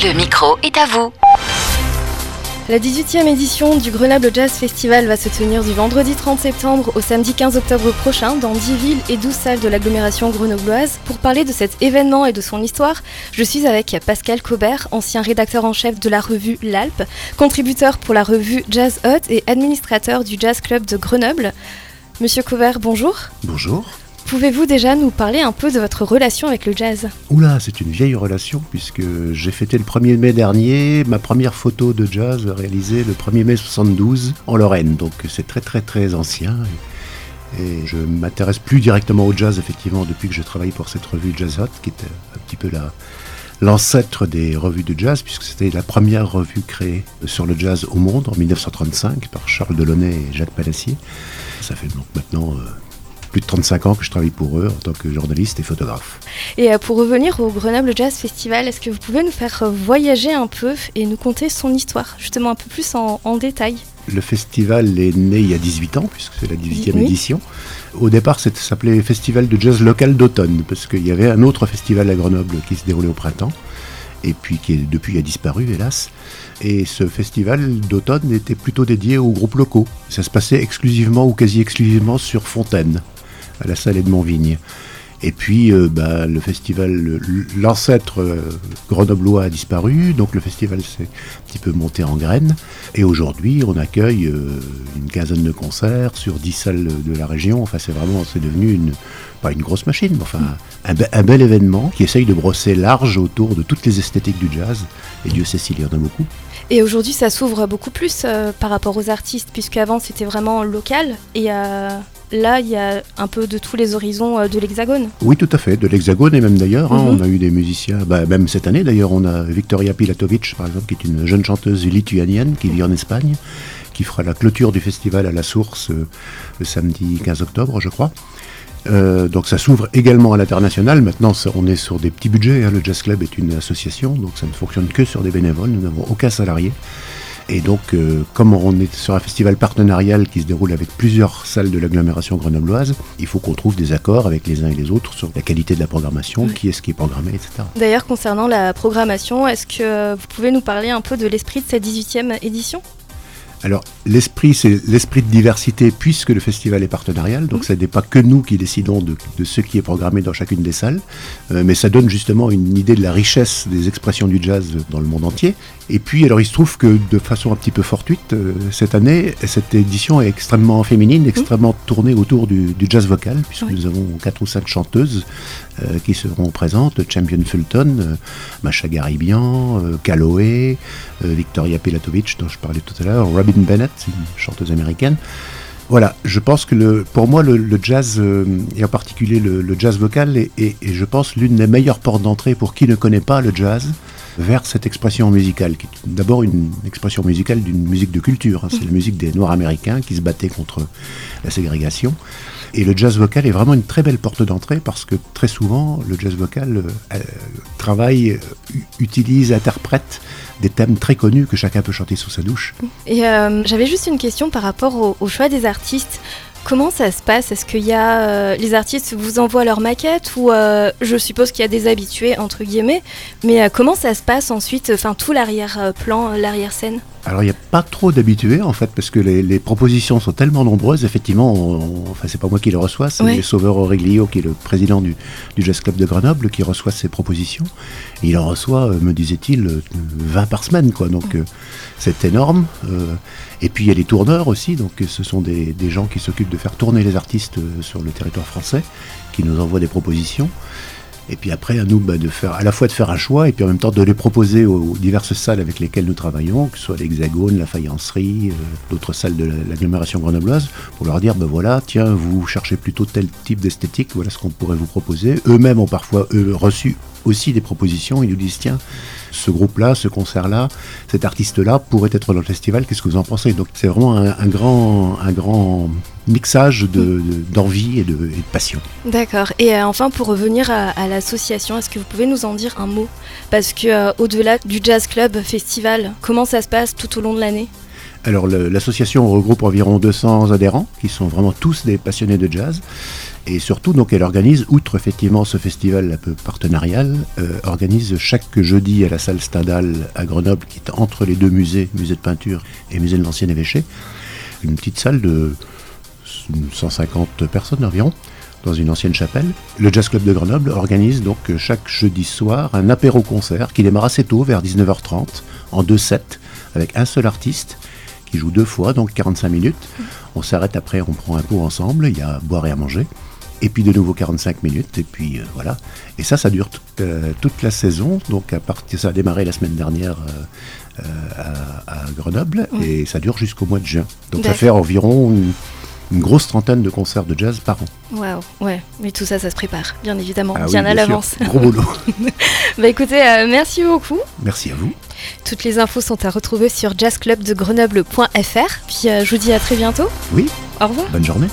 Le micro est à vous. La 18e édition du Grenoble Jazz Festival va se tenir du vendredi 30 septembre au samedi 15 octobre prochain dans 10 villes et 12 salles de l'agglomération grenobloise. Pour parler de cet événement et de son histoire, je suis avec Pascal Cobert, ancien rédacteur en chef de la revue L'Alpe, contributeur pour la revue Jazz Hot et administrateur du Jazz Club de Grenoble. Monsieur Cobert, bonjour. Bonjour. Pouvez-vous déjà nous parler un peu de votre relation avec le jazz? Oula, c'est une vieille relation puisque j'ai fêté le 1er mai dernier ma première photo de jazz réalisée le 1er mai 72 en Lorraine. Donc c'est très très très ancien. Et je m'intéresse plus directement au jazz effectivement depuis que je travaille pour cette revue Jazz Hot qui était un petit peu la, l'ancêtre des revues de jazz, puisque c'était la première revue créée sur le jazz au monde en 1935 par Charles Delaunay et Jacques Palacier. Ça fait donc maintenant euh, plus de 35 ans que je travaille pour eux en tant que journaliste et photographe. Et euh, pour revenir au Grenoble Jazz Festival, est-ce que vous pouvez nous faire euh, voyager un peu et nous conter son histoire, justement un peu plus en, détail? Le festival est né il y a 18 ans, puisque c'est la 18e édition. Au départ, ça s'appelait Festival de jazz local d'automne, parce qu'il y avait un autre festival à Grenoble qui se déroulait au printemps, et puis qui depuis a disparu, hélas. Et ce festival d'automne était plutôt dédié aux groupes locaux. Ça se passait exclusivement ou quasi exclusivement sur Fontaine à la Salée de Montvigne. Et puis, euh, bah, le festival, l'ancêtre euh, grenoblois a disparu, donc le festival s'est un petit peu monté en graines. Et aujourd'hui, on accueille euh, une quinzaine de concerts sur dix salles de la région. Enfin, c'est vraiment, c'est devenu une, pas une grosse machine, mais enfin, un, un, bel événement qui essaye de brosser large autour de toutes les esthétiques du jazz. Et Dieu sait s'il y en a beaucoup. Et aujourd'hui, ça s'ouvre beaucoup plus par rapport aux artistes, puisqu'avant, c'était vraiment local. Et là, il y a un peu de tous les horizons euh, de l'Hexagone. Oui, tout à fait, de l'Hexagone et même d'ailleurs. Hein, mhm. on a eu des musiciens, bah, même cette année d'ailleurs, on a Victoria Pilatovic, par exemple, qui est une jeune chanteuse lituanienne qui vit en Espagne, qui fera la clôture du festival à la source euh, le samedi 15 octobre, je crois. Euh, donc ça s'ouvre également à l'international. Maintenant, on est sur des petits budgets. Hein. Le Jazz Club est une association, donc ça ne fonctionne que sur des bénévoles. Nous n'avons aucun salarié. Et donc, euh, comme on est sur un festival partenarial qui se déroule avec plusieurs salles de l'agglomération grenobloise, il faut qu'on trouve des accords avec les uns et les autres sur la qualité de la programmation, qui est ce qui est programmé, etc. D'ailleurs, concernant la programmation, est-ce que vous pouvez nous parler un peu de l'esprit de cette 18e édition? Alors, l'esprit, c'est l'esprit de diversité, puisque le festival est partenarial, donc ce n'est pas que nous qui décidons de, ce qui est programmé dans chacune des salles, euh, mais ça donne justement une idée de la richesse des expressions du jazz dans le monde entier. Et puis, alors, il se trouve que de façon un petit peu fortuite, euh, cette année, cette édition est extrêmement féminine, extrêmement tournée autour du, jazz vocal, puisque nous avons quatre ou cinq chanteuses euh, qui seront présentes. Champion Fulton, Macha Garibian, Calloway, Victoria Pilatovic, dont je parlais tout à l'heure, Bennett, chanteuse américaine. Voilà, je pense que pour moi, le, jazz, euh, et en particulier le, jazz vocal, est, je pense, l'une des meilleures portes d'entrée pour qui ne connaît pas le jazz vers cette expression musicale, qui est d'abord une expression musicale d'une musique de culture. Hein. c'est la musique des Noirs américains qui se battaient contre la ségrégation. Et le jazz vocal est vraiment une très belle porte d'entrée parce que très souvent, le jazz vocal euh, euh, travaille, utilise, interprète des thèmes très connus que chacun peut chanter sous sa douche. Et euh, j'avais juste une question par rapport au, choix des artistes. Comment ça se passe? Est-ce qu'il y a euh, les artistes vous envoient leur maquette ou euh, je suppose qu'il y a des habitués entre guillemets, mais comment ça se passe ensuite Enfin tout l'arrière-plan, l'arrière-scène alors il n'y a pas trop d'habitués en fait parce que les, propositions sont tellement nombreuses. Effectivement, enfin c'est pas moi qui les reçois, c'est Sauveur Aurelio qui est le président du, Jazz Club de Grenoble qui reçoit ces propositions. il en reçoit, euh, me disait-il, 20 par semaine quoi. Donc euh, c'est énorme. Euh, et puis il y a les tourneurs aussi, donc ce sont des, des gens qui s'occupent de faire tourner les artistes sur le territoire français, qui nous envoient des propositions. Et puis après, à nous bah, de faire, à la fois de faire un choix et puis en même temps de les proposer aux, diverses salles avec lesquelles nous travaillons, que ce soit l'Hexagone, la Faïencerie, euh, d'autres salles de l'agglomération grenobloise, pour leur dire, ben voilà, tiens, vous cherchez plutôt tel type d'esthétique, voilà ce qu'on pourrait vous proposer. Eux-mêmes ont parfois reçu aussi des propositions, ils nous disent, tiens, ce groupe-là, ce concert-là, cet artiste-là pourrait être dans le festival, qu'est-ce que vous en pensez? Donc c'est vraiment un, grand, un grand mixage d'envie de, et, de, passion. D'accord. Et euh, enfin, pour revenir à, l'association, est-ce que vous pouvez nous en dire un mot? Parce que euh, au-delà du Jazz Club Festival, comment ça se passe tout au long de l'année? Alors l'association regroupe environ 200 adhérents qui sont vraiment tous des passionnés de jazz. Et surtout, donc, elle organise, outre effectivement ce festival un peu partenarial, euh, organise chaque jeudi à la salle Stendhal à Grenoble, qui est entre les deux musées, musée de peinture et musée de l'ancien évêché, une petite salle de 150 personnes environ dans une ancienne chapelle. Le Jazz Club de Grenoble organise donc chaque jeudi soir un apéro-concert qui démarre assez tôt, vers 19h30, en deux sets, avec un seul artiste qui joue deux fois, donc 45 minutes. On s'arrête après, on prend un pot ensemble, il y a à boire et à manger et puis de nouveau 45 minutes, et puis euh, voilà. Et ça, ça dure euh, toute la saison, donc à partir, ça a démarré la semaine dernière euh, à, Grenoble, et ça dure jusqu'au mois de juin. Donc ça fait environ une, grosse trentaine de concerts de jazz par an. Waouh, ouais, mais tout ça, ça se prépare, bien évidemment, ah bien à l'avance. Gros boulot. bah écoutez, merci beaucoup. Merci à vous. Toutes les infos sont à retrouver sur jazzclubdegrenoble.fr. Puis je vous dis à très bientôt. Oui. Au revoir. Bonne journée.